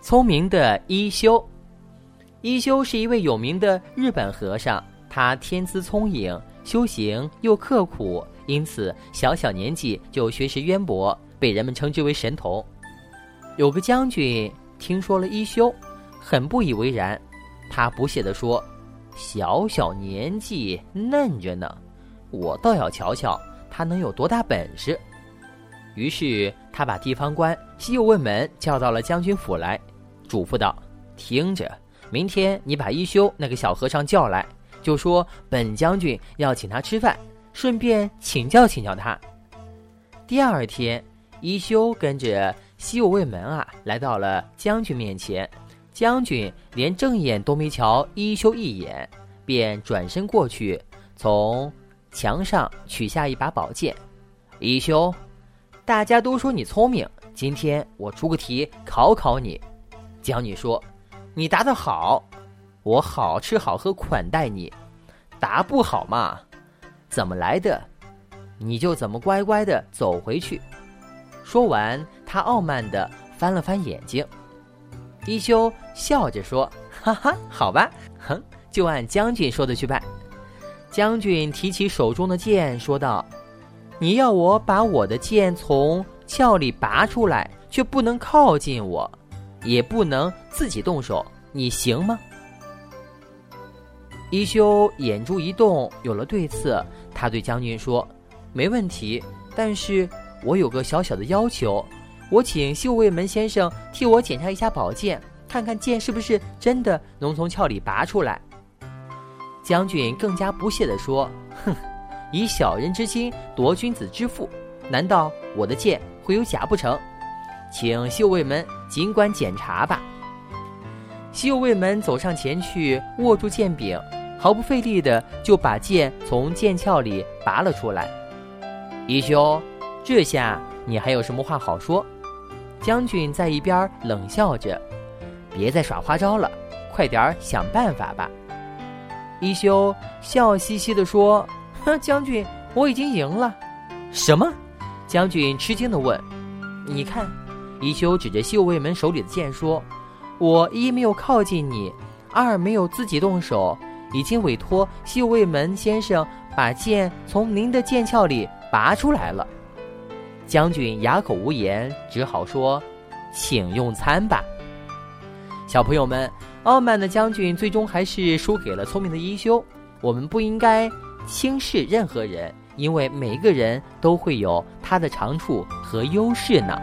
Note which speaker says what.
Speaker 1: 聪明的一休，一休是一位有名的日本和尚，他天资聪颖，修行又刻苦，因此小小年纪就学识渊博，被人们称之为神童。有个将军听说了一休，很不以为然，他不屑地说：“小小年纪嫩着呢，我倒要瞧瞧他能有多大本事。”于是他把地方官西右卫门叫到了将军府来。嘱咐道：“听着，明天你把一休那个小和尚叫来，就说本将军要请他吃饭，顺便请教请教他。”第二天，一休跟着西右卫门啊，来到了将军面前。将军连正眼都没瞧一休一眼，便转身过去，从墙上取下一把宝剑。一休，大家都说你聪明，今天我出个题考考你。将军说：“你答的好，我好吃好喝款待你；答不好嘛，怎么来的，你就怎么乖乖的走回去。”说完，他傲慢的翻了翻眼睛。一休笑着说：“哈哈，好吧，哼，就按将军说的去办。”将军提起手中的剑，说道：“你要我把我的剑从鞘里拔出来，却不能靠近我。”也不能自己动手，你行吗？一休眼珠一动，有了对策。他对将军说：“没问题，但是我有个小小的要求，我请秀卫门先生替我检查一下宝剑，看看剑是不是真的能从鞘里拔出来。”将军更加不屑地说：“哼，以小人之心夺君子之腹，难道我的剑会有假不成？”请秀卫门尽管检查吧。西右卫门走上前去，握住剑柄，毫不费力的就把剑从剑鞘里拔了出来。一休，这下你还有什么话好说？将军在一边冷笑着：“别再耍花招了，快点想办法吧。”一休笑嘻嘻地说：“哼，将军，我已经赢了。”什么？将军吃惊地问：“你看。”一休指着秀卫门手里的剑说：“我一没有靠近你，二没有自己动手，已经委托秀卫门先生把剑从您的剑鞘里拔出来了。”将军哑口无言，只好说：“请用餐吧。”小朋友们，傲慢的将军最终还是输给了聪明的一休。我们不应该轻视任何人，因为每个人都会有他的长处和优势呢。